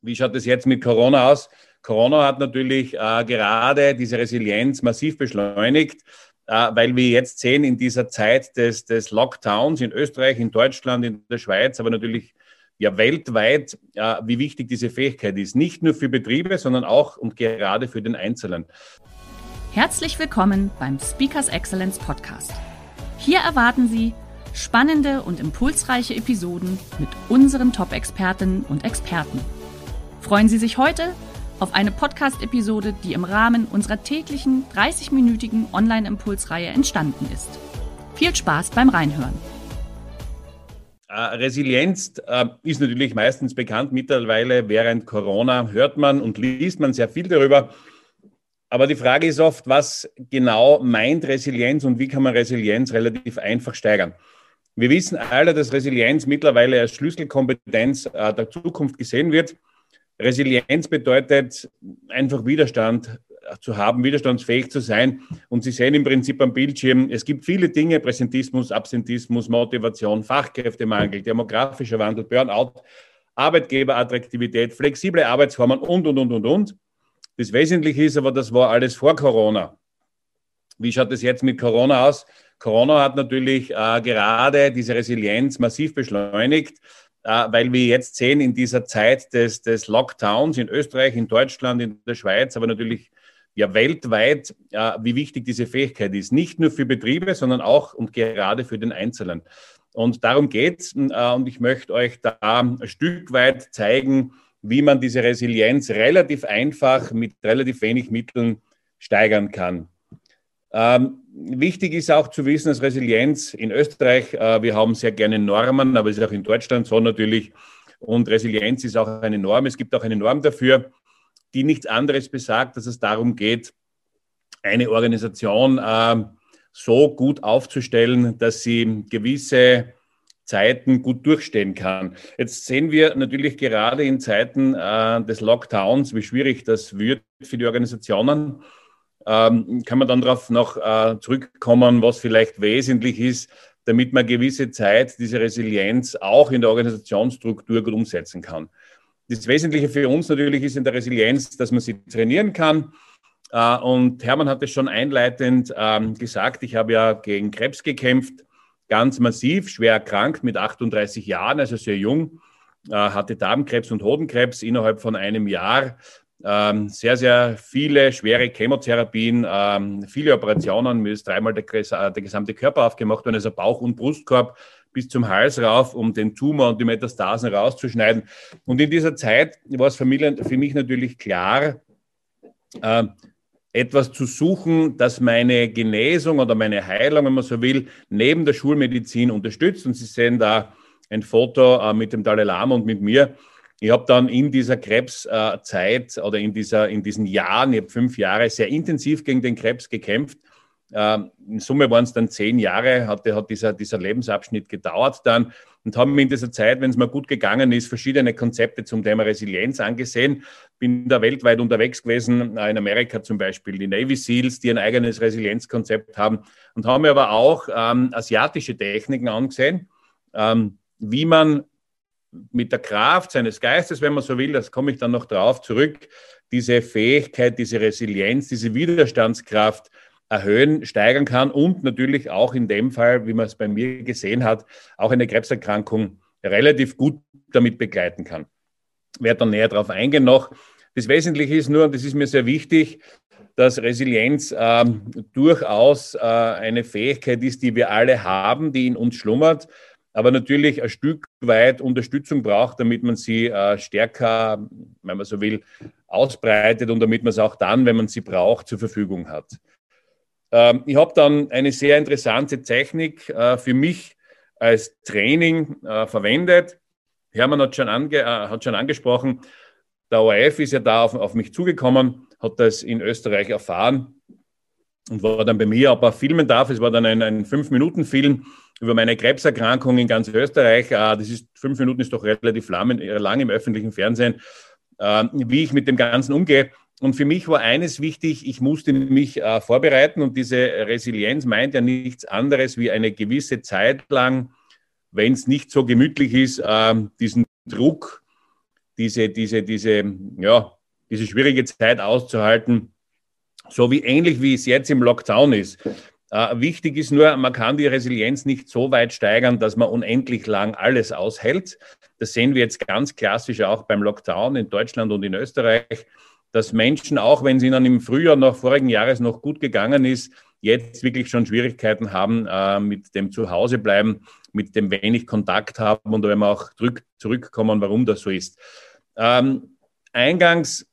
Wie schaut es jetzt mit Corona aus? Corona hat natürlich äh, gerade diese Resilienz massiv beschleunigt, äh, weil wir jetzt sehen in dieser Zeit des, des Lockdowns in Österreich, in Deutschland, in der Schweiz, aber natürlich ja weltweit, äh, wie wichtig diese Fähigkeit ist. Nicht nur für Betriebe, sondern auch und gerade für den Einzelnen. Herzlich willkommen beim Speakers Excellence Podcast. Hier erwarten Sie spannende und impulsreiche Episoden mit unseren Top-Expertinnen und Experten. Freuen Sie sich heute auf eine Podcast-Episode, die im Rahmen unserer täglichen 30-minütigen Online-Impulsreihe entstanden ist. Viel Spaß beim Reinhören. Äh, Resilienz äh, ist natürlich meistens bekannt. Mittlerweile während Corona hört man und liest man sehr viel darüber. Aber die Frage ist oft, was genau meint Resilienz und wie kann man Resilienz relativ einfach steigern? Wir wissen alle, dass Resilienz mittlerweile als Schlüsselkompetenz äh, der Zukunft gesehen wird. Resilienz bedeutet einfach Widerstand zu haben, widerstandsfähig zu sein. Und Sie sehen im Prinzip am Bildschirm, es gibt viele Dinge, Präsentismus, Absentismus, Motivation, Fachkräftemangel, demografischer Wandel, Burnout, Arbeitgeberattraktivität, flexible Arbeitsformen und, und, und, und, und. Das Wesentliche ist aber, das war alles vor Corona. Wie schaut es jetzt mit Corona aus? Corona hat natürlich äh, gerade diese Resilienz massiv beschleunigt. Äh, weil wir jetzt sehen in dieser Zeit des, des Lockdowns in Österreich, in Deutschland, in der Schweiz, aber natürlich ja weltweit, äh, wie wichtig diese Fähigkeit ist. Nicht nur für Betriebe, sondern auch und gerade für den Einzelnen. Und darum geht es. Äh, und ich möchte euch da ein Stück weit zeigen, wie man diese Resilienz relativ einfach mit relativ wenig Mitteln steigern kann. Ähm, wichtig ist auch zu wissen, dass Resilienz in Österreich, äh, wir haben sehr gerne Normen, aber es ist auch in Deutschland so natürlich. Und Resilienz ist auch eine Norm. Es gibt auch eine Norm dafür, die nichts anderes besagt, dass es darum geht, eine Organisation äh, so gut aufzustellen, dass sie gewisse Zeiten gut durchstehen kann. Jetzt sehen wir natürlich gerade in Zeiten äh, des Lockdowns, wie schwierig das wird für die Organisationen ähm, kann man dann darauf noch äh, zurückkommen, was vielleicht wesentlich ist, damit man gewisse Zeit diese Resilienz auch in der Organisationsstruktur gut umsetzen kann. Das Wesentliche für uns natürlich ist in der Resilienz, dass man sie trainieren kann. Äh, und Hermann hat es schon einleitend ähm, gesagt, ich habe ja gegen Krebs gekämpft, ganz massiv, schwer erkrankt mit 38 Jahren, also sehr jung, äh, hatte Darmkrebs und Hodenkrebs innerhalb von einem Jahr ähm, sehr, sehr viele schwere Chemotherapien, ähm, viele Operationen, mir ist dreimal der, der, gesamte Körper aufgemacht worden, also Bauch- und Brustkorb bis zum Hals rauf, um den Tumor und die Metastasen rauszuschneiden. Und in dieser Zeit war es für mich, für mich natürlich klar, äh, etwas zu suchen, das meine Genesung oder meine Heilung, wenn man so will, neben der Schulmedizin unterstützt. Und Sie sehen da ein Foto äh, mit dem Dalai Lama und mit mir. Ich habe dann in dieser Krebszeit äh, oder in, dieser, in diesen Jahren, ich habe fünf Jahre sehr intensiv gegen den Krebs gekämpft. Ähm, in Summe waren es dann zehn Jahre, hat, hat dieser, dieser Lebensabschnitt gedauert dann und haben in dieser Zeit, wenn es mir gut gegangen ist, verschiedene Konzepte zum Thema Resilienz angesehen. Bin da weltweit unterwegs gewesen, äh, in Amerika zum Beispiel die Navy SEALs, die ein eigenes Resilienzkonzept haben und haben mir aber auch ähm, asiatische Techniken angesehen, ähm, wie man mit der Kraft seines Geistes, wenn man so will, das komme ich dann noch drauf zurück, diese Fähigkeit, diese Resilienz, diese Widerstandskraft erhöhen, steigern kann und natürlich auch in dem Fall, wie man es bei mir gesehen hat, auch eine Krebserkrankung relativ gut damit begleiten kann. Ich werde dann näher darauf eingehen noch. Das Wesentliche ist nur, und das ist mir sehr wichtig, dass Resilienz äh, durchaus äh, eine Fähigkeit ist, die wir alle haben, die in uns schlummert aber natürlich ein Stück weit Unterstützung braucht, damit man sie äh, stärker, wenn man so will, ausbreitet und damit man es auch dann, wenn man sie braucht, zur Verfügung hat. Ähm, ich habe dann eine sehr interessante Technik äh, für mich als Training äh, verwendet. Hermann hat schon, ange, äh, hat schon angesprochen, der ORF ist ja da auf, auf mich zugekommen, hat das in Österreich erfahren und war dann bei mir, ob er filmen darf. Es war dann ein, ein Fünf-Minuten-Film über meine Krebserkrankung in ganz Österreich. Äh, das ist, fünf Minuten ist doch relativ lang, im öffentlichen Fernsehen, äh, wie ich mit dem Ganzen umgehe. Und für mich war eines wichtig, ich musste mich äh, vorbereiten und diese Resilienz meint ja nichts anderes wie eine gewisse Zeit lang, wenn es nicht so gemütlich ist, äh, diesen Druck, diese, diese, diese, ja, diese schwierige Zeit auszuhalten, so wie ähnlich wie es jetzt im Lockdown ist. Äh, wichtig ist nur, man kann die Resilienz nicht so weit steigern, dass man unendlich lang alles aushält. Das sehen wir jetzt ganz klassisch auch beim Lockdown in Deutschland und in Österreich, dass Menschen, auch wenn es ihnen im Frühjahr noch vorigen Jahres noch gut gegangen ist, jetzt wirklich schon Schwierigkeiten haben äh, mit dem Zuhausebleiben, mit dem wenig Kontakt haben und wenn wir auch zurück, zurückkommen, warum das so ist. Ähm, eingangs,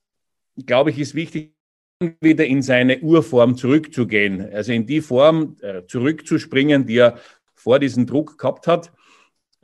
glaube ich, ist wichtig, wieder in seine Urform zurückzugehen, also in die Form äh, zurückzuspringen, die er vor diesem Druck gehabt hat.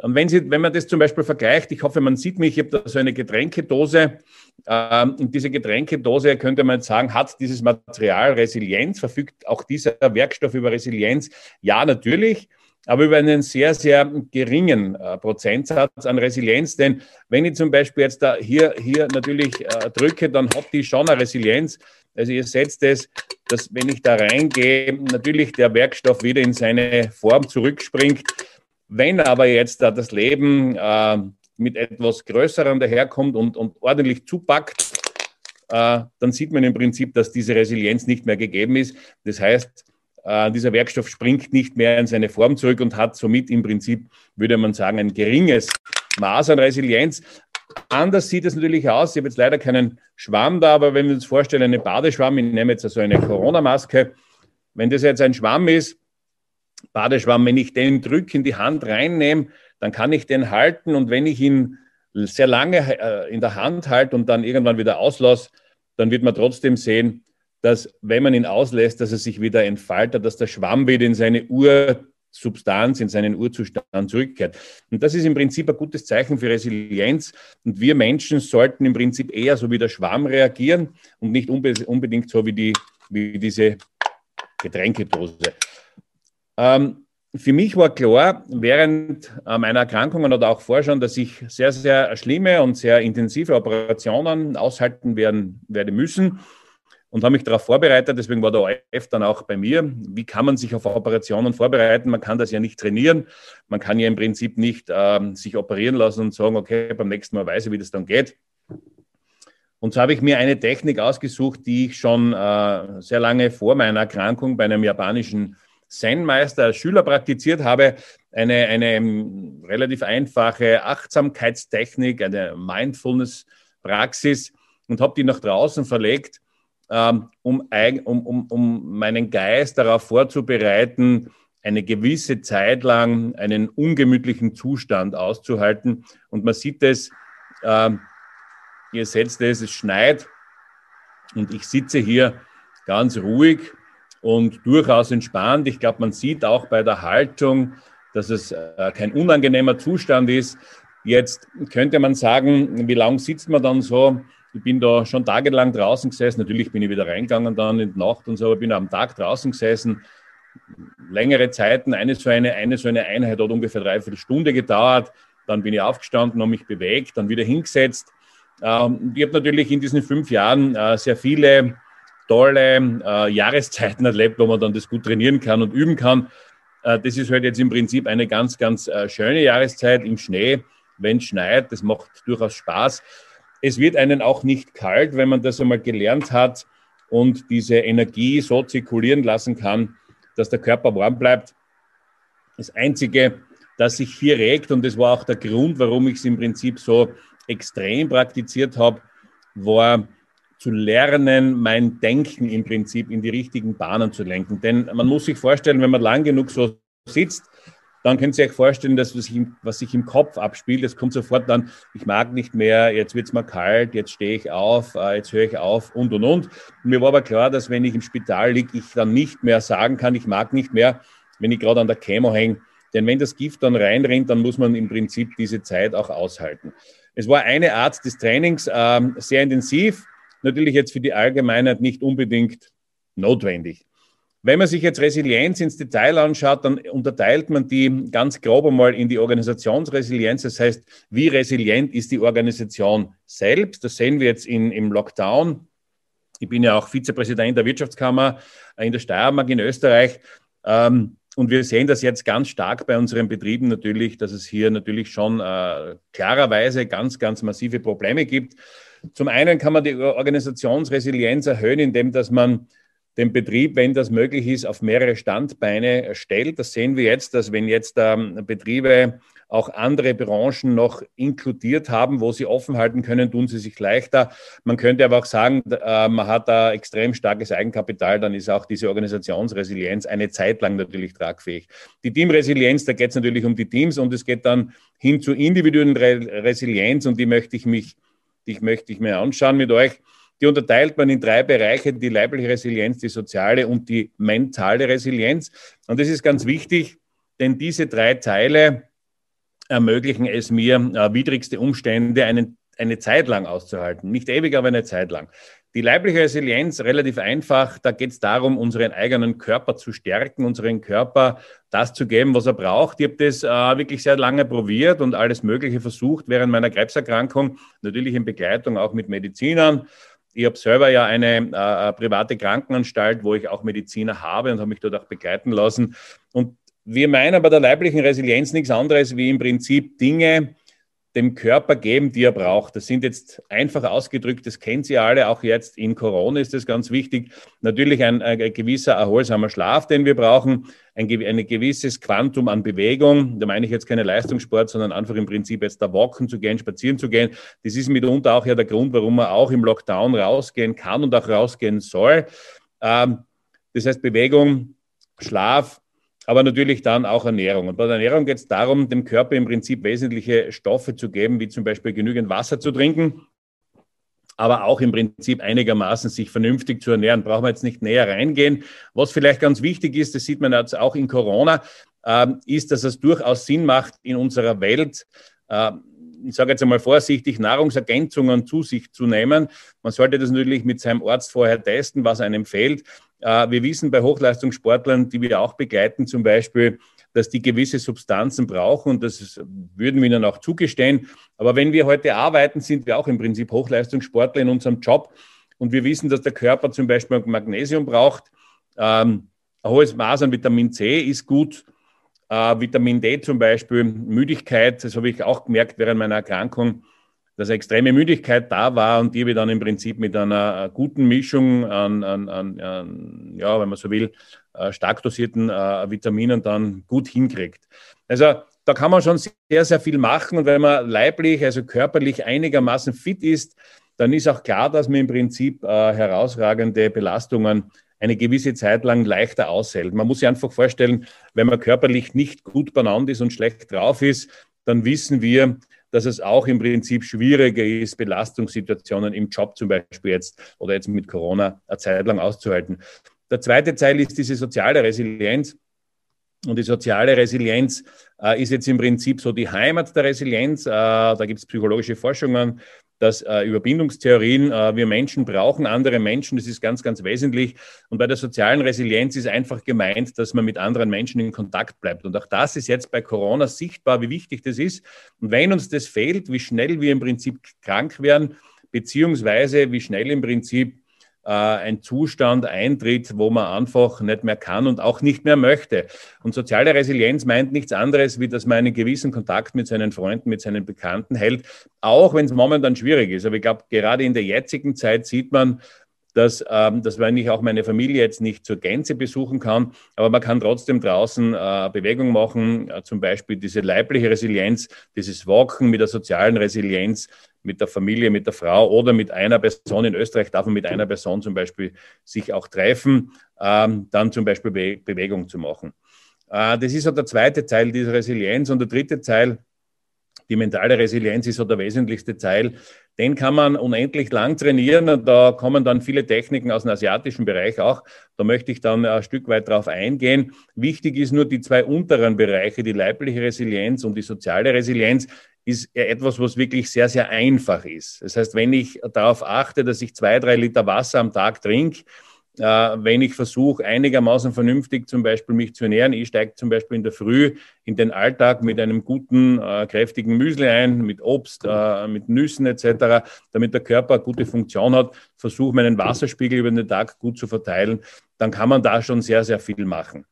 Und wenn, Sie, wenn man das zum Beispiel vergleicht, ich hoffe, man sieht mich, ich habe da so eine Getränkedose. Ähm, und diese Getränkedose, könnte man sagen, hat dieses Material Resilienz, verfügt auch dieser Werkstoff über Resilienz? Ja, natürlich aber über einen sehr, sehr geringen äh, Prozentsatz an Resilienz. Denn wenn ich zum Beispiel jetzt da hier, hier natürlich äh, drücke, dann hat die schon eine Resilienz. Also ihr setzt es, dass wenn ich da reingehe, natürlich der Werkstoff wieder in seine Form zurückspringt. Wenn aber jetzt da das Leben äh, mit etwas Größerem daherkommt und, und ordentlich zupackt, äh, dann sieht man im Prinzip, dass diese Resilienz nicht mehr gegeben ist. Das heißt, äh, dieser Werkstoff springt nicht mehr in seine Form zurück und hat somit im Prinzip, würde man sagen, ein geringes Maß an Resilienz. Anders sieht es natürlich aus. Ich habe jetzt leider keinen Schwamm da, aber wenn wir uns vorstellen, eine Badeschwamm, ich nehme jetzt also eine Corona-Maske, wenn das jetzt ein Schwamm ist, Badeschwamm, wenn ich den Drück in die Hand reinnehme, dann kann ich den halten und wenn ich ihn sehr lange äh, in der Hand halte und dann irgendwann wieder auslasse, dann wird man trotzdem sehen, dass wenn man ihn auslässt, dass er sich wieder entfaltet, dass der Schwamm wieder in seine Ur Substanz in seinen Urzustand zurückkehrt. Und das ist im Prinzip ein gutes Zeichen für Resilienz. Und wir Menschen sollten im Prinzip eher so wie der Schwamm reagieren und nicht unbedingt so wie, die, wie diese Getränkedose. Ähm, für mich war klar, während meiner Erkrankungen oder auch vorher schon, dass ich sehr, sehr schlimme und sehr intensive Operationen aushalten werden, werde müssen und habe mich darauf vorbereitet. Deswegen war der ORF dann auch bei mir. Wie kann man sich auf Operationen vorbereiten? Man kann das ja nicht trainieren. Man kann ja im Prinzip nicht ähm, sich operieren lassen und sagen, okay, beim nächsten Mal weiß ich, wie das dann geht. Und so habe ich mir eine Technik ausgesucht, die ich schon äh, sehr lange vor meiner Erkrankung bei einem japanischen Zen-Meister als Schüler praktiziert habe. Eine, eine um, relativ einfache Achtsamkeitstechnik, eine Mindfulness-Praxis und habe die nach draußen verlegt ähm, um, um, um, um meinen Geist darauf vorzubereiten, eine gewisse Zeit lang einen ungemütlichen Zustand auszuhalten. Und man sieht es, äh, ihr seht es, es schneit und ich sitze hier ganz ruhig und durchaus entspannt. Ich glaube, man sieht auch bei der Haltung, dass es äh, kein unangenehmer Zustand ist. Jetzt könnte man sagen, wie lange sitzt man dann so? Ich bin da schon tagelang draußen gesessen. Natürlich bin ich wieder reingegangen dann in die Nacht und so, aber bin am Tag draußen gesessen. Längere Zeiten, eine so eine, eine so eine Einheit hat ungefähr dreiviertel Stunde gedauert. Dann bin ich aufgestanden, habe mich bewegt, dann wieder hingesetzt. Ähm, ich habe natürlich in diesen fünf Jahren äh, sehr viele tolle äh, Jahreszeiten erlebt, wo man dann das gut trainieren kann und üben kann. Äh, das ist halt jetzt im Prinzip eine ganz, ganz schöne Jahreszeit im Schnee, wenn es schneit. Das macht durchaus Spaß. Es wird einen auch nicht kalt, wenn man das einmal gelernt hat und diese Energie so zirkulieren lassen kann, dass der Körper warm bleibt. Das Einzige, das sich hier regt, und das war auch der Grund, warum ich es im Prinzip so extrem praktiziert habe, war zu lernen, mein Denken im Prinzip in die richtigen Bahnen zu lenken. Denn man muss sich vorstellen, wenn man lang genug so sitzt, dann können Sie sich vorstellen, dass was sich, im, was sich im Kopf abspielt, das kommt sofort dann, ich mag nicht mehr, jetzt wird es mal kalt, jetzt stehe ich auf, äh, jetzt höre ich auf und und und. Mir war aber klar, dass wenn ich im Spital liege, ich dann nicht mehr sagen kann, ich mag nicht mehr, wenn ich gerade an der Chemo hänge, Denn wenn das Gift dann reinrinnt, dann muss man im Prinzip diese Zeit auch aushalten. Es war eine Art des Trainings äh, sehr intensiv, natürlich jetzt für die Allgemeinheit nicht unbedingt notwendig. Wenn man sich jetzt Resilienz ins Detail anschaut, dann unterteilt man die ganz grob einmal in die Organisationsresilienz. Das heißt, wie resilient ist die Organisation selbst? Das sehen wir jetzt in, im Lockdown. Ich bin ja auch Vizepräsident der Wirtschaftskammer in der Steiermark in Österreich. Ähm, und wir sehen das jetzt ganz stark bei unseren Betrieben natürlich, dass es hier natürlich schon äh, klarerweise ganz, ganz massive Probleme gibt. Zum einen kann man die Organisationsresilienz erhöhen, indem dass man den Betrieb, wenn das möglich ist, auf mehrere Standbeine stellt. Das sehen wir jetzt, dass wenn jetzt ähm, Betriebe auch andere Branchen noch inkludiert haben, wo sie offen halten können, tun sie sich leichter. Man könnte aber auch sagen, äh, man hat da extrem starkes Eigenkapital, dann ist auch diese Organisationsresilienz eine Zeit lang natürlich tragfähig. Die Teamresilienz, da geht es natürlich um die Teams und es geht dann hin zur individuellen Resilienz und die möchte ich mich, die möchte ich mir anschauen mit euch. Die unterteilt man in drei Bereiche, die leibliche Resilienz, die soziale und die mentale Resilienz. Und das ist ganz wichtig, denn diese drei Teile ermöglichen es mir, äh, widrigste Umstände einen, eine Zeit lang auszuhalten. Nicht ewig, aber eine Zeit lang. Die leibliche Resilienz, relativ einfach, da geht es darum, unseren eigenen Körper zu stärken, unseren Körper das zu geben, was er braucht. Ich habe das äh, wirklich sehr lange probiert und alles Mögliche versucht während meiner Krebserkrankung, natürlich in Begleitung auch mit Medizinern. Ich habe selber ja eine äh, private Krankenanstalt, wo ich auch Mediziner habe und habe mich dort auch begleiten lassen. Und wir meinen bei der leiblichen Resilienz nichts anderes wie im Prinzip Dinge, dem Körper geben, die er braucht. Das sind jetzt einfach ausgedrückt, das kennen Sie alle, auch jetzt in Corona ist das ganz wichtig. Natürlich ein, ein gewisser erholsamer Schlaf, den wir brauchen, ein, ein gewisses Quantum an Bewegung. Da meine ich jetzt keine Leistungssport, sondern einfach im Prinzip jetzt da walken zu gehen, spazieren zu gehen. Das ist mitunter auch ja der Grund, warum man auch im Lockdown rausgehen kann und auch rausgehen soll. Ähm, das heißt Bewegung, Schlaf, aber natürlich dann auch Ernährung. Und bei der Ernährung geht es darum, dem Körper im Prinzip wesentliche Stoffe zu geben, wie zum Beispiel genügend Wasser zu trinken, aber auch im Prinzip einigermaßen sich vernünftig zu ernähren. Brauchen wir jetzt nicht näher reingehen. Was vielleicht ganz wichtig ist, das sieht man jetzt auch in Corona, äh, ist, dass es durchaus Sinn macht, in unserer Welt äh, ich sage jetzt einmal vorsichtig, Nahrungsergänzungen zu sich zu nehmen. Man sollte das natürlich mit seinem Arzt vorher testen, was einem fehlt. Äh, wir wissen bei Hochleistungssportlern, die wir auch begleiten, zum Beispiel, dass die gewisse Substanzen brauchen und das würden wir ihnen auch zugestehen. Aber wenn wir heute arbeiten, sind wir auch im Prinzip Hochleistungssportler in unserem Job und wir wissen, dass der Körper zum Beispiel Magnesium braucht. Ähm, ein hohes Maß an Vitamin C ist gut. Äh, Vitamin D zum Beispiel, Müdigkeit, das habe ich auch gemerkt während meiner Erkrankung dass extreme Müdigkeit da war und die wir dann im Prinzip mit einer äh, guten Mischung an, an, an, an ja, wenn man so will, äh, stark dosierten äh, Vitaminen dann gut hinkriegt. Also da kann man schon sehr, sehr viel machen und wenn man leiblich, also körperlich einigermaßen fit ist, dann ist auch klar, dass man im Prinzip äh, herausragende Belastungen eine gewisse Zeit lang leichter aushält. Man muss sich einfach vorstellen, wenn man körperlich nicht gut benannt ist und schlecht drauf ist, dann wissen wir, dass es auch im Prinzip schwieriger ist, Belastungssituationen im Job zum Beispiel jetzt oder jetzt mit Corona eine Zeit lang auszuhalten. Der zweite Teil ist diese soziale Resilienz. Und die soziale Resilienz äh, ist jetzt im Prinzip so die Heimat der Resilienz. Äh, da gibt es psychologische Forschungen, dass äh, Überbindungstheorien, äh, wir Menschen brauchen andere Menschen, das ist ganz, ganz wesentlich. Und bei der sozialen Resilienz ist einfach gemeint, dass man mit anderen Menschen in Kontakt bleibt. Und auch das ist jetzt bei Corona sichtbar, wie wichtig das ist. Und wenn uns das fehlt, wie schnell wir im Prinzip krank werden, beziehungsweise wie schnell im Prinzip ein Zustand eintritt, wo man einfach nicht mehr kann und auch nicht mehr möchte. Und soziale Resilienz meint nichts anderes, wie dass man einen gewissen Kontakt mit seinen Freunden, mit seinen Bekannten hält, auch wenn es momentan schwierig ist. Aber ich glaube, gerade in der jetzigen Zeit sieht man, dass, ähm, dass wenn ich auch meine Familie jetzt nicht zur Gänze besuchen kann, aber man kann trotzdem draußen äh, Bewegung machen, äh, zum Beispiel diese leibliche Resilienz, dieses Walken mit der sozialen Resilienz, mit der Familie, mit der Frau oder mit einer Person. In Österreich darf man mit einer Person zum Beispiel sich auch treffen, ähm, dann zum Beispiel Be Bewegung zu machen. Äh, das ist so der zweite Teil dieser Resilienz. Und der dritte Teil, die mentale Resilienz ist so der wesentlichste Teil. Den kann man unendlich lang trainieren und da kommen dann viele Techniken aus dem asiatischen Bereich auch. Da möchte ich dann ein Stück weit drauf eingehen. Wichtig ist nur die zwei unteren Bereiche, die leibliche Resilienz und die soziale Resilienz ist etwas, was wirklich sehr, sehr einfach ist. Das heißt, wenn ich darauf achte, dass ich zwei, drei Liter Wasser am Tag trinke, äh, wenn ich versuche, einigermaßen vernünftig zum Beispiel mich zu ernähren. Ich steige zum Beispiel in der Früh in den Alltag mit einem guten, äh, kräftigen Müsli ein, mit Obst, äh, mit Nüssen etc., damit der Körper eine gute Funktion hat, versuche meinen Wasserspiegel über den Tag gut zu verteilen, dann kann man da schon sehr, sehr viel machen.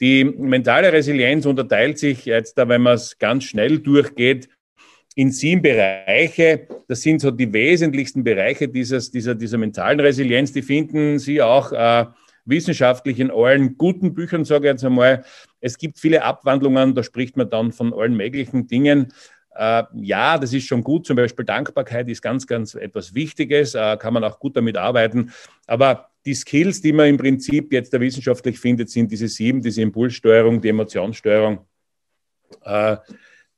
Die mentale Resilienz unterteilt sich jetzt, wenn man es ganz schnell durchgeht, in sieben Bereiche. Das sind so die wesentlichsten Bereiche dieses, dieser, dieser mentalen Resilienz. Die finden Sie auch äh, wissenschaftlich in allen guten Büchern, sage ich jetzt einmal. Es gibt viele Abwandlungen, da spricht man dann von allen möglichen Dingen. Äh, ja, das ist schon gut. Zum Beispiel Dankbarkeit ist ganz, ganz etwas Wichtiges, äh, kann man auch gut damit arbeiten. Aber die Skills, die man im Prinzip jetzt da wissenschaftlich findet, sind diese sieben, diese Impulssteuerung, die Emotionssteuerung. Äh,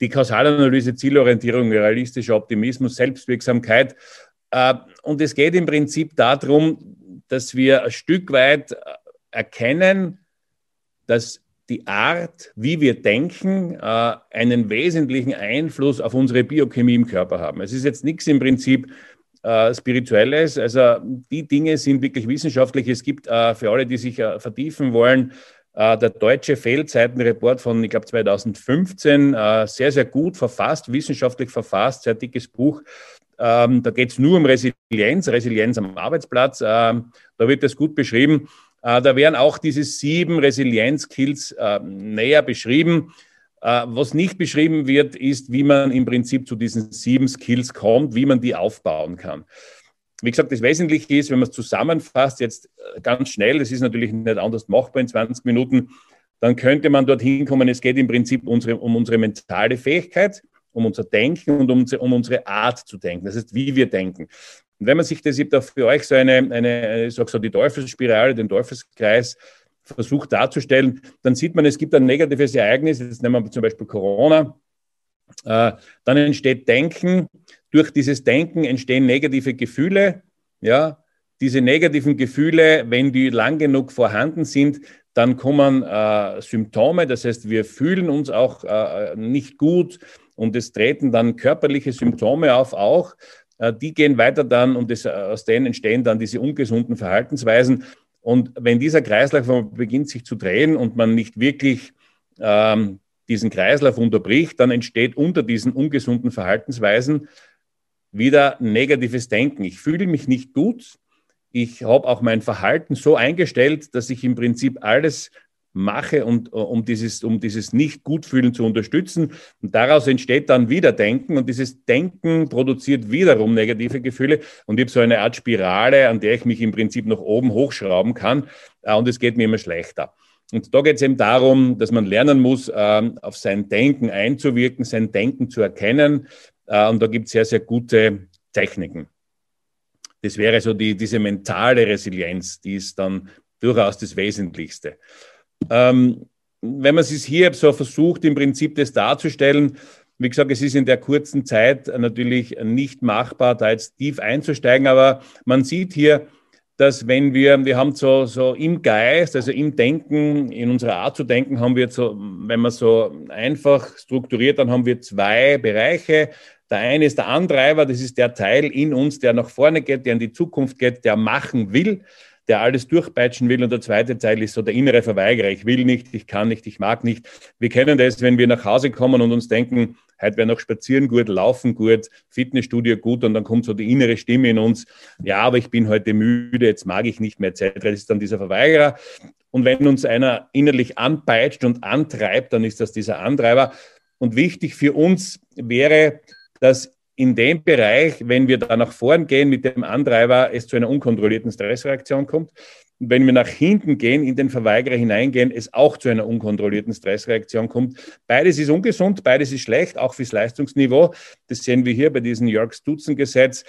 die Kausalanalyse, Zielorientierung, realistischer Optimismus, Selbstwirksamkeit. Äh, und es geht im Prinzip darum, dass wir ein Stück weit äh, erkennen, dass die Art, wie wir denken, äh, einen wesentlichen Einfluss auf unsere Biochemie im Körper haben. Es ist jetzt nichts im Prinzip Spirituelles. Also die Dinge sind wirklich wissenschaftlich. Es gibt für alle, die sich vertiefen wollen, der deutsche Fehlzeitenreport von, ich glaube, 2015, äh, sehr, sehr gut verfasst, wissenschaftlich verfasst, sehr dickes Buch. Ähm, da geht es nur um Resilienz, Resilienz am Arbeitsplatz. Ähm, da wird das gut beschrieben. Äh, da werden auch diese sieben Resilienz-Skills näher beschrieben. Was nicht beschrieben wird, ist, wie man im Prinzip zu diesen sieben Skills kommt, wie man die aufbauen kann. Wie gesagt, das Wesentliche ist, wenn man es zusammenfasst, jetzt äh, ganz schnell, das ist natürlich nicht anders machbar in 20 Minuten, dann könnte man dorthin kommen, es geht im Prinzip unsere, um unsere mentale Fähigkeit, um unser Denken und um, um, unsere Art zu denken, das heißt, wie wir denken. Und wenn man sich das da für euch so eine, eine ich sag so die Teufelsspirale, den Teufelskreis versucht darzustellen, dann sieht man, es gibt ein negatives Ereignis, jetzt nehmen wir zum Beispiel Corona, äh, dann entsteht Denken, durch dieses Denken entstehen negative Gefühle. Ja, diese negativen Gefühle, wenn die lang genug vorhanden sind, dann kommen äh, Symptome. Das heißt, wir fühlen uns auch äh, nicht gut und es treten dann körperliche Symptome auf auch. Äh, die gehen weiter dann und das, aus denen entstehen dann diese ungesunden Verhaltensweisen. Und wenn dieser Kreislauf beginnt sich zu drehen und man nicht wirklich ähm, diesen Kreislauf unterbricht, dann entsteht unter diesen ungesunden Verhaltensweisen wieder negatives Denken. Ich fühle mich nicht gut. Ich habe auch mein Verhalten so eingestellt, dass ich im Prinzip alles mache, und, um dieses, um dieses Nicht-Gut-Fühlen zu unterstützen. Und daraus entsteht dann wieder Denken und dieses Denken produziert wiederum negative Gefühle. Und ich habe so eine Art Spirale, an der ich mich im Prinzip nach oben hochschrauben kann äh, und es geht mir immer schlechter. Und da geht es eben darum, dass man lernen muss, ähm, auf sein Denken einzuwirken, sein Denken zu erkennen äh, und da gibt es sehr, sehr gute Techniken. Das wäre so die, diese mentale Resilienz, die ist dann durchaus das Wesentlichste. Ähm, wenn man es hier so versucht, im Prinzip das darzustellen, wie gesagt, es ist in der kurzen Zeit natürlich nicht machbar, da jetzt tief einzusteigen, aber man sieht hier, dass wenn wir, wir haben so, so im Geist, also im Denken, in unserer Art zu denken, haben wir so, wenn man so einfach strukturiert, dann haben wir zwei Bereiche. Der eine ist der Antreiber, das ist der Teil in uns, der nach vorne geht, der in die Zukunft geht, der machen will, der alles durchpeitschen will. Und der zweite Teil ist so der innere Verweigerer. Ich will nicht, ich kann nicht, ich mag nicht. Wir kennen das, wenn wir nach Hause kommen und uns denken, heute wäre noch spazieren gut, laufen gut, Fitnessstudio gut und dann kommt so die innere Stimme in uns, ja, aber ich bin heute müde, jetzt mag ich nicht mehr etc. Das ist dann dieser Verweigerer. Und wenn uns einer innerlich anpeitscht und antreibt, dann ist das dieser Antreiber. Und wichtig für uns wäre, dass in dem Bereich, wenn wir da nach vorn gehen mit dem Antreiber, es zu einer unkontrollierten Stressreaktion kommt. Und wenn wir nach hinten gehen, in den Verweigerer hineingehen, es auch zu einer unkontrollierten Stressreaktion kommt. Beides ist ungesund, beides ist schlecht, auch fürs Leistungsniveau. Das sehen wir hier bei diesem York-Stutzen-Gesetz.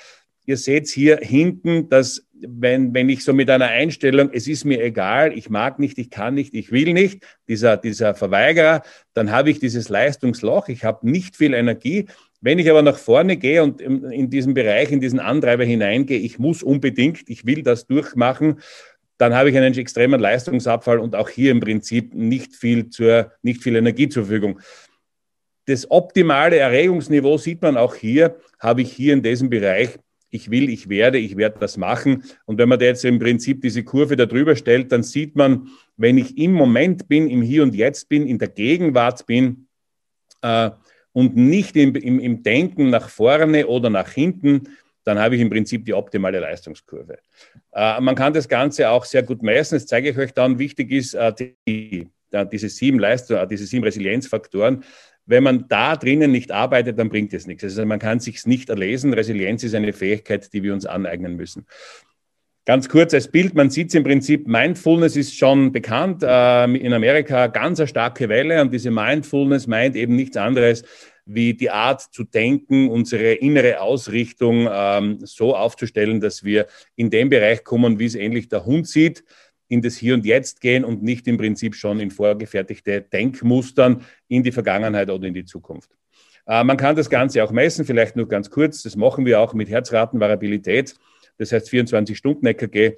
Ihr seht hier hinten, dass wenn, wenn ich so mit einer Einstellung, es ist mir egal, ich mag nicht, ich kann nicht, ich will nicht, dieser, dieser Verweigerer, dann habe ich dieses Leistungsloch, ich habe nicht viel Energie Wenn ich aber nach vorne gehe und in diesen Bereich, in diesen Antreiber hineingehe, ich muss unbedingt, ich will das durchmachen, dann habe ich einen extremen Leistungsabfall und auch hier im Prinzip nicht viel, zur, nicht viel Energie zur Verfügung. Das optimale Erregungsniveau sieht man auch hier, habe ich hier in diesem Bereich ich will, ich werde, ich werde das machen. Und wenn man da jetzt im Prinzip diese Kurve da drüber stellt, dann sieht man, wenn ich im Moment bin, im Hier und Jetzt bin, in der Gegenwart bin äh, und nicht im, im, im Denken nach vorne oder nach hinten, dann habe ich im Prinzip die optimale Leistungskurve. Äh, man kann das Ganze auch sehr gut messen. Das zeige ich euch dann. Wichtig ist, äh, die, diese sieben Leistung, äh, diese sieben Resilienzfaktoren wenn man da drinnen nicht arbeitet, dann bringt es nichts. Also man kann sich nicht erlesen. Resilienz ist eine Fähigkeit, die wir uns aneignen müssen. Ganz kurz als Bild, man sieht es im Prinzip, Mindfulness ist schon bekannt, äh, in Amerika ganz eine starke Welle und diese Mindfulness meint eben nichts anderes, wie die Art zu denken, unsere innere Ausrichtung ähm, so aufzustellen, dass wir in dem Bereich kommen, wie es ähnlich der Hund sieht in das Hier und Jetzt gehen und nicht im Prinzip schon in vorgefertigte Denkmustern in die Vergangenheit oder in die Zukunft. Äh, man kann das Ganze auch messen, vielleicht nur ganz kurz. Das machen wir auch mit Herzratenvariabilität, das heißt 24-Stunden-EKG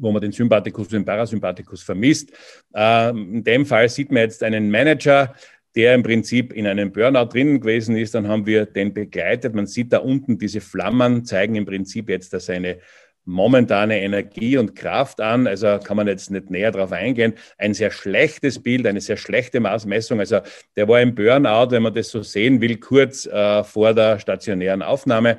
wo man den Sympathikus und den Parasympathikus vermisst. Äh, in dem Fall sieht man jetzt einen Manager, der im Prinzip in einem Burnout drinnen gewesen ist. Dann haben wir den begleitet. Man sieht da unten diese Flammen, zeigen im Prinzip jetzt, dass eine momentane Energie und Kraft an. Also kann man jetzt nicht näher darauf eingehen. Ein sehr schlechtes Bild, eine sehr schlechte Maßmessung. Also der war im Burnout, wenn man das so sehen will, kurz äh, vor der stationären Aufnahme.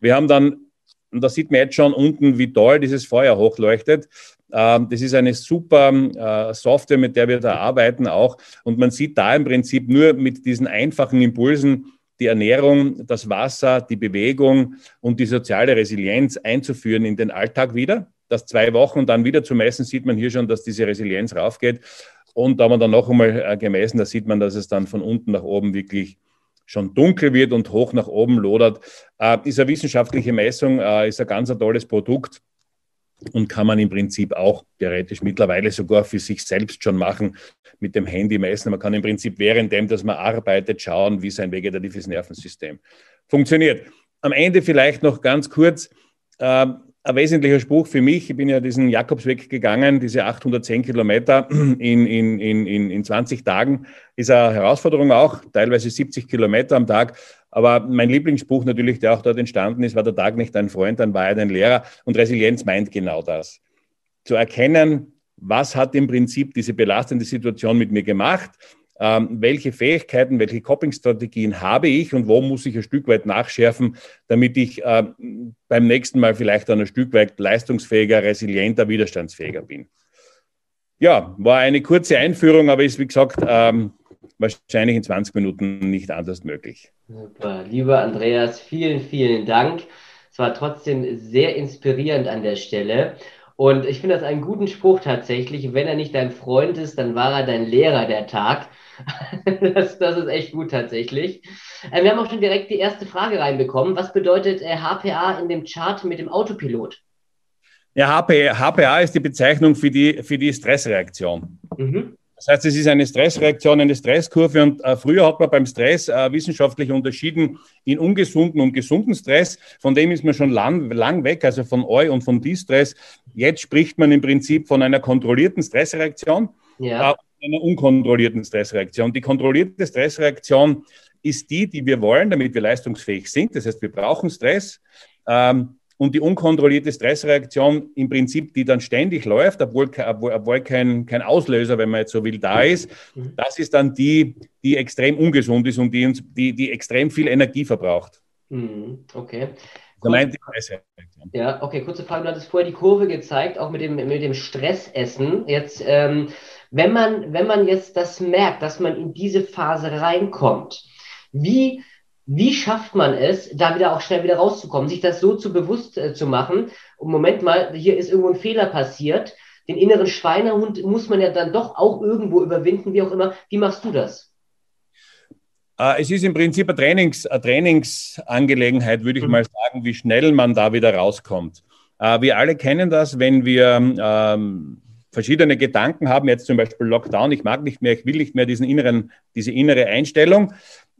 Wir haben dann, und da sieht man jetzt schon unten, wie toll dieses Feuer hochleuchtet. Ähm, das ist eine super äh, Software, mit der wir da arbeiten auch. Und man sieht da im Prinzip nur mit diesen einfachen Impulsen, die Ernährung, das Wasser, die Bewegung und die soziale Resilienz einzuführen in den Alltag wieder. Das zwei Wochen dann wieder zu messen, sieht man hier schon, dass diese Resilienz raufgeht. Und da haben wir dann noch einmal äh, gemessen, da sieht man, dass es dann von unten nach oben wirklich schon dunkel wird und hoch nach oben lodert. Äh, ist eine wissenschaftliche Messung, äh, ist ein ganz ein tolles Produkt und kann man im Prinzip auch theoretisch mittlerweile sogar für sich selbst schon machen mit dem Handy messen. Man kann im Prinzip währenddem, dass man arbeitet, schauen, wie sein vegetatives Nervensystem funktioniert. Am Ende vielleicht noch ganz kurz, äh, ein wesentlicher Spruch für mich, ich bin ja diesen Jakobsweg gegangen, diese 810 Kilometer in, in, in, in 20 Tagen, ist eine Herausforderung auch, teilweise 70 Kilometer am Tag. Aber mein Lieblingsspruch natürlich, der auch dort entstanden ist, war der Tag nicht dein Freund, dann war er dein Lehrer. Und Resilienz meint genau das. Zu erkennen, was hat im Prinzip diese belastende Situation mit mir gemacht, ähm, welche Fähigkeiten, welche Coping-Strategien habe ich und wo muss ich ein Stück weit nachschärfen, damit ich äh, beim nächsten Mal vielleicht dann ein Stück weit leistungsfähiger, resilienter, widerstandsfähiger bin. Ja, war eine kurze Einführung, aber ist wie gesagt ähm, wahrscheinlich in 20 Minuten nicht anders möglich. Super, lieber Andreas, vielen, vielen Dank. Es war trotzdem sehr inspirierend an der Stelle. Und ich finde das einen guten Spruch tatsächlich. Wenn er nicht dein Freund ist, dann war er dein Lehrer der Tag. das, das ist echt gut tatsächlich. Äh, wir haben auch schon direkt die erste Frage reinbekommen. Was bedeutet äh, HPA in dem Chart mit dem Autopilot? Ja, HPA, HPA ist die Bezeichnung für die, für die Stressreaktion. Mhm. Das heißt, es ist eine Stressreaktion, eine Stresskurve. Und äh, früher hat man beim Stress äh, wissenschaftlich unterschieden in ungesunden und gesunden Stress. Von dem ist man schon lang, lang weg, also von Eu und von Distress. Jetzt spricht man im Prinzip von einer kontrollierten Stressreaktion. Ja. Äh, einer unkontrollierten Stressreaktion. Die kontrollierte Stressreaktion ist die, die wir wollen, damit wir leistungsfähig sind. Das heißt, wir brauchen Stress. Ähm, und die unkontrollierte Stressreaktion im Prinzip, die dann ständig läuft, obwohl, obwohl kein, kein Auslöser, wenn man jetzt so will, da ist, mhm. das ist dann die, die extrem ungesund ist und die, uns, die, die extrem viel Energie verbraucht. Mhm. Okay. Ja, okay, kurze Frage. Du hattest vorher die Kurve gezeigt, auch mit dem, mit dem Stressessen. Jetzt, ähm, wenn, man, wenn man jetzt das merkt, dass man in diese Phase reinkommt, wie wie schafft man es, da wieder auch schnell wieder rauszukommen, sich das so zu bewusst äh, zu machen? Und Moment mal, hier ist irgendwo ein Fehler passiert. Den inneren Schweinehund muss man ja dann doch auch irgendwo überwinden, wie auch immer. Wie machst du das? Äh, es ist im Prinzip eine, Trainings, eine Trainingsangelegenheit, würde ich mhm. mal sagen, wie schnell man da wieder rauskommt. Äh, wir alle kennen das, wenn wir ähm, verschiedene Gedanken haben, jetzt zum Beispiel Lockdown, ich mag nicht mehr, ich will nicht mehr diesen inneren, diese innere Einstellung.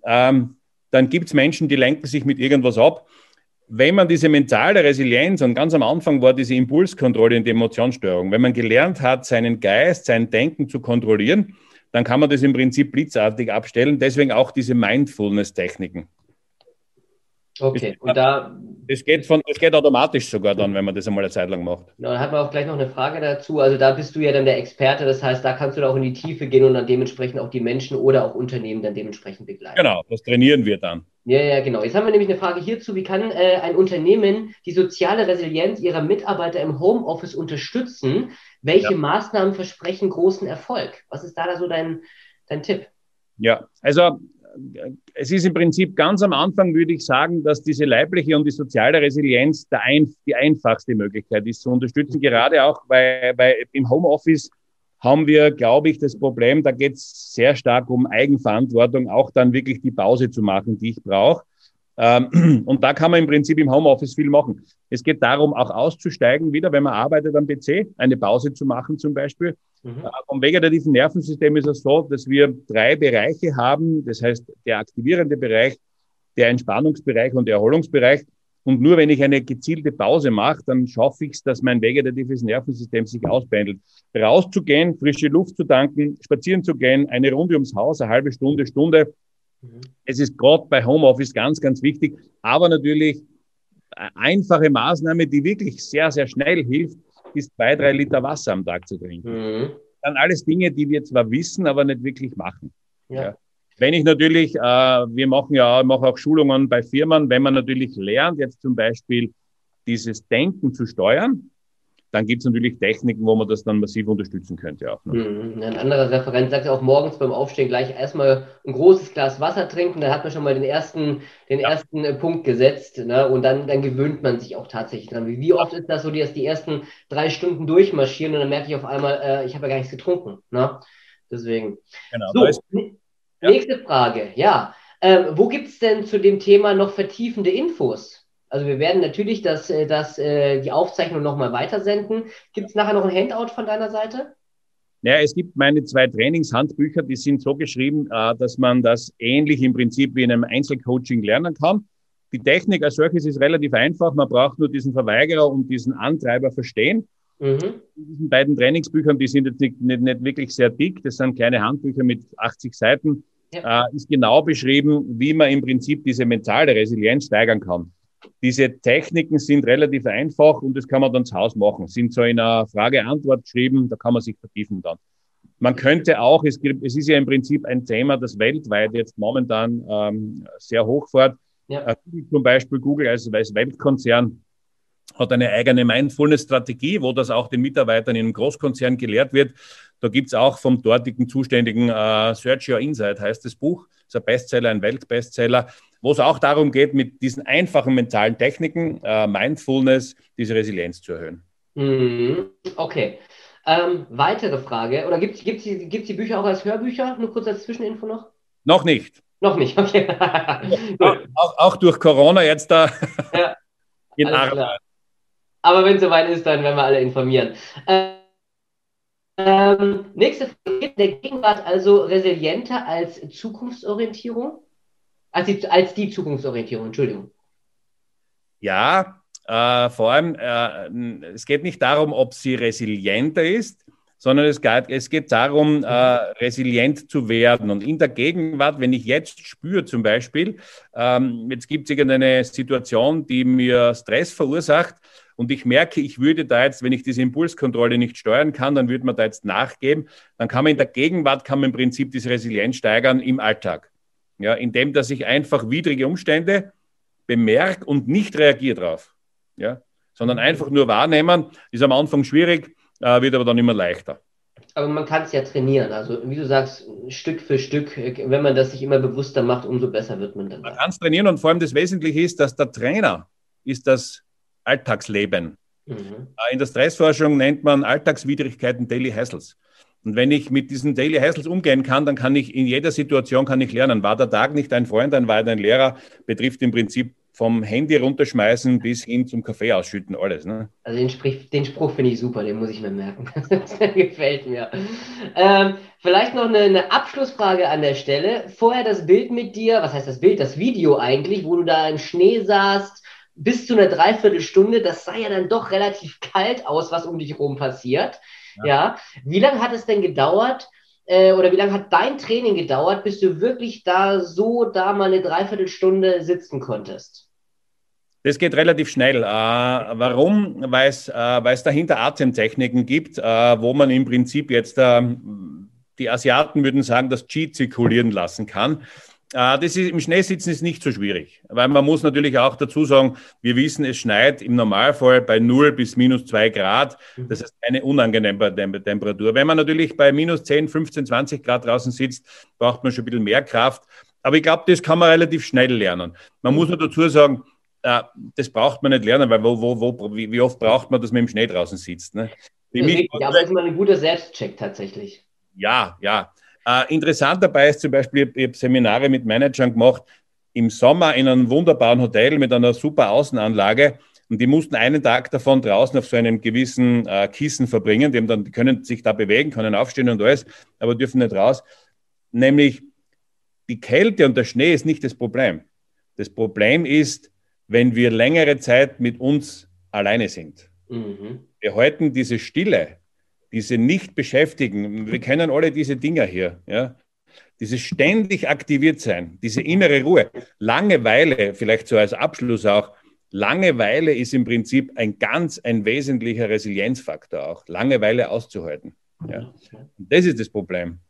Ähm, dann gibt es Menschen, die lenken sich mit irgendwas ab. Wenn man diese mentale Resilienz, und ganz am Anfang war diese Impulskontrolle und die Emotionssteuerung, wenn man gelernt hat, seinen Geist, sein Denken zu kontrollieren, dann kann man das im Prinzip blitzartig abstellen. Deswegen auch diese Mindfulness-Techniken. Okay, und da. Das geht, von, das geht automatisch sogar dann, wenn man das einmal eine Zeit lang macht. Ja, dann hat man auch gleich noch eine Frage dazu. Also da bist du ja dann der Experte, das heißt, da kannst du dann auch in die Tiefe gehen und dann dementsprechend auch die Menschen oder auch Unternehmen dann dementsprechend begleiten. Genau, das trainieren wir dann. Ja, ja, genau. Jetzt haben wir nämlich eine Frage hierzu. Wie kann äh, ein Unternehmen die soziale Resilienz ihrer Mitarbeiter im Homeoffice unterstützen? Welche ja. Maßnahmen versprechen großen Erfolg? Was ist da, da so dein, dein Tipp? Ja, also es ist im Prinzip ganz am Anfang, würde ich sagen, dass diese leibliche und die soziale Resilienz ein, die einfachste Möglichkeit ist zu unterstützen, gerade auch, weil, weil im Homeoffice haben wir, glaube ich, das Problem, da geht es sehr stark um Eigenverantwortung, auch dann wirklich die Pause zu machen, die ich brauche. Ähm, und da kann man im Prinzip im Homeoffice viel machen. Es geht darum, auch auszusteigen wieder, wenn man arbeitet am PC, eine Pause zu machen zum Beispiel. Mhm. Äh, vom vegetativen Nervensystem ist es so, dass wir drei Bereiche haben. Das heißt, der aktivierende Bereich, der Entspannungsbereich und der Erholungsbereich. Und nur wenn ich eine gezielte Pause mache, dann schaffe ich es, dass mein vegetatives Nervensystem sich ausbändelt. Rauszugehen, frische Luft zu tanken, spazieren zu gehen, eine Runde ums Haus, eine halbe Stunde, Stunde, Mhm. Es ist gerade bei Homeoffice ganz, ganz wichtig, aber natürlich einfache Maßnahme, die wirklich sehr, sehr schnell hilft, ist zwei, drei Liter Wasser am Tag zu trinken. Mhm. Dann alles Dinge, die wir zwar wissen, aber nicht wirklich machen. Ja. Ja. Wenn ich natürlich, äh, wir machen ja machen auch Schulungen bei Firmen, wenn man natürlich lernt, jetzt zum Beispiel dieses Denken zu steuern, dann gibt es natürlich Techniken, wo man das dann massiv unterstützen könnte auch. Mhm. Ein anderer Referent sagt ja auch morgens beim Aufstehen gleich erstmal ein großes Glas Wasser trinken, dann hat man schon mal den ersten, den ja. ersten äh, Punkt gesetzt ne? und dann, dann gewöhnt man sich auch tatsächlich dran. Wie oft ist das so, dass die ersten drei Stunden durchmarschieren und dann merke ich auf einmal, äh, ich habe ja gar nichts getrunken. Ne? Deswegen. Genau, so, ja. nächste Frage, ja. Ähm, wo gibt es denn zu dem Thema noch vertiefende Infos? Also wir werden natürlich das, äh, das, äh, die Aufzeichnung nochmal weitersenden. Gibt es nachher noch ein Handout von deiner Seite? Ja, es gibt meine zwei Trainingshandbücher, die sind so geschrieben, äh, dass man das ähnlich im Prinzip wie in einem Einzelcoaching lernen kann. Die Technik als solches ist relativ einfach. Man braucht nur diesen Verweigerer und diesen Antreiber verstehen. Mhm. In diesen beiden Trainingsbüchern, die sind jetzt nicht, nicht, nicht wirklich sehr dick. Das sind kleine Handbücher mit 80 Seiten. Ja. ist genau beschrieben, wie man im Prinzip diese mentale Resilienz steigern kann. Diese Techniken sind relativ einfach und das kann man dann zu Hause machen. Sind so in einer Frage-Antwort geschrieben, da kann man sich vertiefen dann. Man könnte auch, es, gibt, es ist ja im Prinzip ein Thema, das weltweit jetzt momentan ähm, sehr hochfährt. Ja. Äh, zum Beispiel Google als, als Weltkonzern hat eine eigene Mindfulness-Strategie, wo das auch den Mitarbeitern in einem Großkonzern gelehrt wird. Da gibt's auch vom dortigen zuständigen äh, Search Your Insight, heißt das Buch. Ist ein Bestseller, ein Weltbestseller wo es auch darum geht, mit diesen einfachen mentalen Techniken, äh, Mindfulness, diese Resilienz zu erhöhen. Mhm. Okay. Ähm, weitere Frage, oder gibt es die, gibt's die Bücher auch als Hörbücher? Nur kurz als Zwischeninfo noch? Noch nicht. Noch nicht, okay. auch, auch, durch Corona jetzt da ja, in Arbeit. Aber wenn es soweit ist, dann werden wir alle informieren. Ähm, nächste Frage, der Gegenwart also resilienter als Zukunftsorientierung? Als die, als die Zukunftsorientierung, Entschuldigung. Ja, äh, vor allem, äh, es geht nicht darum, ob sie resilienter ist, sondern es geht, es geht darum, äh, resilient zu werden. Und in der Gegenwart, wenn ich jetzt spüre zum Beispiel, ähm, jetzt gibt es irgendeine Situation, die mir Stress verursacht und ich merke, ich würde da jetzt, wenn ich diese Impulskontrolle nicht steuern kann, dann würde man da jetzt nachgeben, dann kann man in der Gegenwart, kann man im Prinzip diese Resilienz steigern im Alltag ja, indem dass ich einfach widrige Umstände bemerke und nicht reagiere drauf, ja, sondern einfach nur wahrnehmen, ist am Anfang schwierig, äh, wird aber dann immer leichter. Aber man kann es ja trainieren, also wie du sagst, Stück für Stück, wenn man das sich immer bewusster macht, umso besser wird man dann. Man kann es trainieren und vor allem das Wesentliche ist, dass der Trainer ist das Alltagsleben. Mhm. Äh, in der Stressforschung nennt man Alltagswidrigkeiten Daily Hassles. Und wenn ich mit diesen Daily Hassles umgehen kann, dann kann ich in jeder Situation kann ich lernen. War der Tag nicht ein Freund, dann war er ein Lehrer, betrifft im Prinzip vom Handy runterschmeißen bis hin zum Kaffee ausschütten, alles. Ne? Also den, Sprich, den Spruch finde ich super, den muss ich mir merken. das gefällt mir. Ähm, vielleicht noch eine, eine, Abschlussfrage an der Stelle. Vorher das Bild mit dir, was heißt das Bild, das Video eigentlich, wo du da im Schnee saßt, bis zu einer Dreiviertelstunde, das sah ja dann doch relativ kalt aus, was um dich herum passiert. Ja. ja. Wie lange hat es denn gedauert, äh, oder wie lange hat dein Training gedauert, bis du wirklich da so da mal eine Dreiviertelstunde sitzen konntest? Das geht relativ schnell. Äh, warum? Weil es, äh, dahinter Atemtechniken gibt, äh, wo man im Prinzip jetzt, äh, die Asiaten würden sagen, das Qi zirkulieren lassen kann. Äh, das ist, Im Schneesitzen ist nicht so schwierig, weil man muss natürlich auch dazu sagen, wir wissen, es schneit im Normalfall bei 0 bis minus 2 Grad. Das ist eine unangenehme Temperatur. Wenn man natürlich bei minus 10, 15, 20 Grad draußen sitzt, braucht man schon ein bisschen mehr Kraft. Aber ich glaube, das kann man relativ schnell lernen. Man muss nur dazu sagen, äh, das braucht man nicht lernen, weil wo, wo, wo, wie, oft braucht man, dass man im Schnee draußen sitzt? Ne? Für mich, ja, aber das ist mal ein guter Selbstcheck tatsächlich. Ja, ja. Äh, interessant dabei ist zum Beispiel, ich habe Seminare mit Managern gemacht, im Sommer in einem wunderbaren Hotel mit einer super Außenanlage. Und die mussten einen Tag davon draußen auf so einem gewissen äh, Kissen verbringen. Die, dann, die können sich da bewegen, können aufstehen und alles, aber dürfen nicht raus. Nämlich die Kälte und der Schnee ist nicht das Problem. Das Problem ist, wenn wir längere Zeit mit uns alleine sind. Mhm. Wir halten diese Stille diese nicht beschäftigen, wir kennen alle diese Dinger hier, ja, dieses ständig aktiviert sein, diese innere Ruhe, Langeweile, vielleicht so als Abschluss auch, Langeweile ist im Prinzip ein ganz, ein wesentlicher Resilienzfaktor auch, Langeweile auszuhalten. Ja. Das ist das Problem.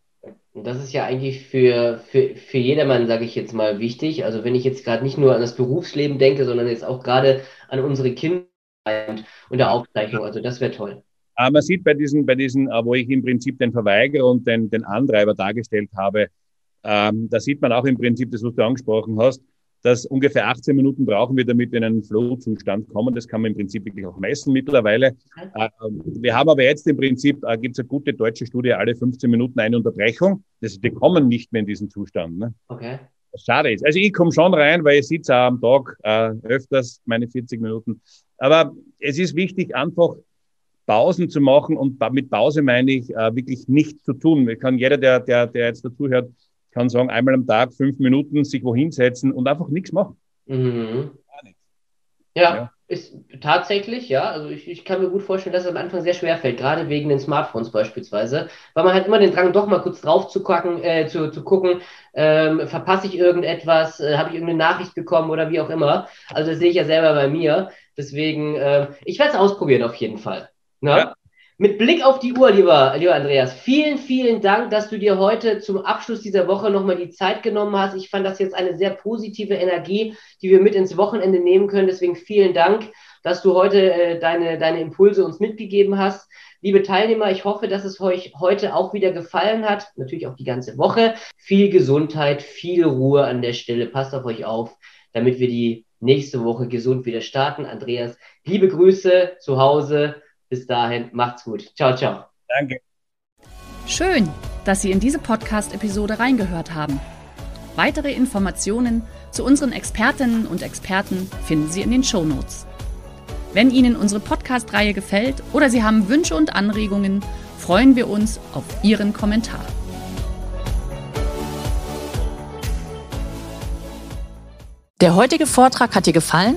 Und das ist ja eigentlich für, für, für jedermann, sage ich jetzt mal, wichtig. Also wenn ich jetzt gerade nicht nur an das Berufsleben denke, sondern jetzt auch gerade an unsere Kinder und der Aufzeichnung. Also das wäre toll. Aber man sieht bei diesen, bei diesen, äh, wo ich im Prinzip den Verweigerer und den, den Antreiber dargestellt habe, ähm, da sieht man auch im Prinzip das, was du angesprochen hast, dass ungefähr 18 Minuten brauchen wir, damit wir in einen Flow-Zustand kommen. Das kann man im Prinzip wirklich auch messen mittlerweile. Äh, wir haben aber jetzt im Prinzip, äh, gibt es eine gute deutsche Studie, alle 15 Minuten eine Unterbrechung. Das, wir kommen nicht mehr in diesen Zustand. Ne? Okay. Was schade ist. Also ich komme schon rein, weil ich sitze auch am Tag äh, öfters meine 40 Minuten. Aber es ist wichtig, einfach Pausen zu machen und mit Pause meine ich äh, wirklich nichts zu tun. Ich kann jeder, der, der, der jetzt dazuhört, kann sagen, einmal am Tag fünf Minuten sich wohin setzen und einfach nichts machen. Mhm. Ja, ja, ist tatsächlich, ja. Also ich, ich kann mir gut vorstellen, dass es am Anfang sehr schwer fällt, gerade wegen den Smartphones beispielsweise, weil man hat immer den Drang, doch mal kurz drauf zu gucken, äh, zu, zu gucken, ähm, verpasse ich irgendetwas, äh, habe ich irgendeine Nachricht bekommen oder wie auch immer. Also das sehe ich ja selber bei mir. Deswegen, äh, ich werde es ausprobieren auf jeden Fall. Ja? Mit Blick auf die Uhr, lieber, lieber Andreas, vielen, vielen Dank, dass du dir heute zum Abschluss dieser Woche nochmal die Zeit genommen hast. Ich fand das jetzt eine sehr positive Energie, die wir mit ins Wochenende nehmen können. Deswegen vielen Dank, dass du heute äh, deine, deine Impulse uns mitgegeben hast. Liebe Teilnehmer, ich hoffe, dass es euch heute auch wieder gefallen hat. Natürlich auch die ganze Woche. Viel Gesundheit, viel Ruhe an der Stelle. Passt auf euch auf, damit wir die nächste Woche gesund wieder starten. Andreas, liebe Grüße zu Hause. Bis dahin, macht's gut. Ciao, ciao. Danke. Schön, dass Sie in diese Podcast-Episode reingehört haben. Weitere Informationen zu unseren Expertinnen und Experten finden Sie in den Show Notes. Wenn Ihnen unsere Podcast-Reihe gefällt oder Sie haben Wünsche und Anregungen, freuen wir uns auf Ihren Kommentar. Der heutige Vortrag hat dir gefallen?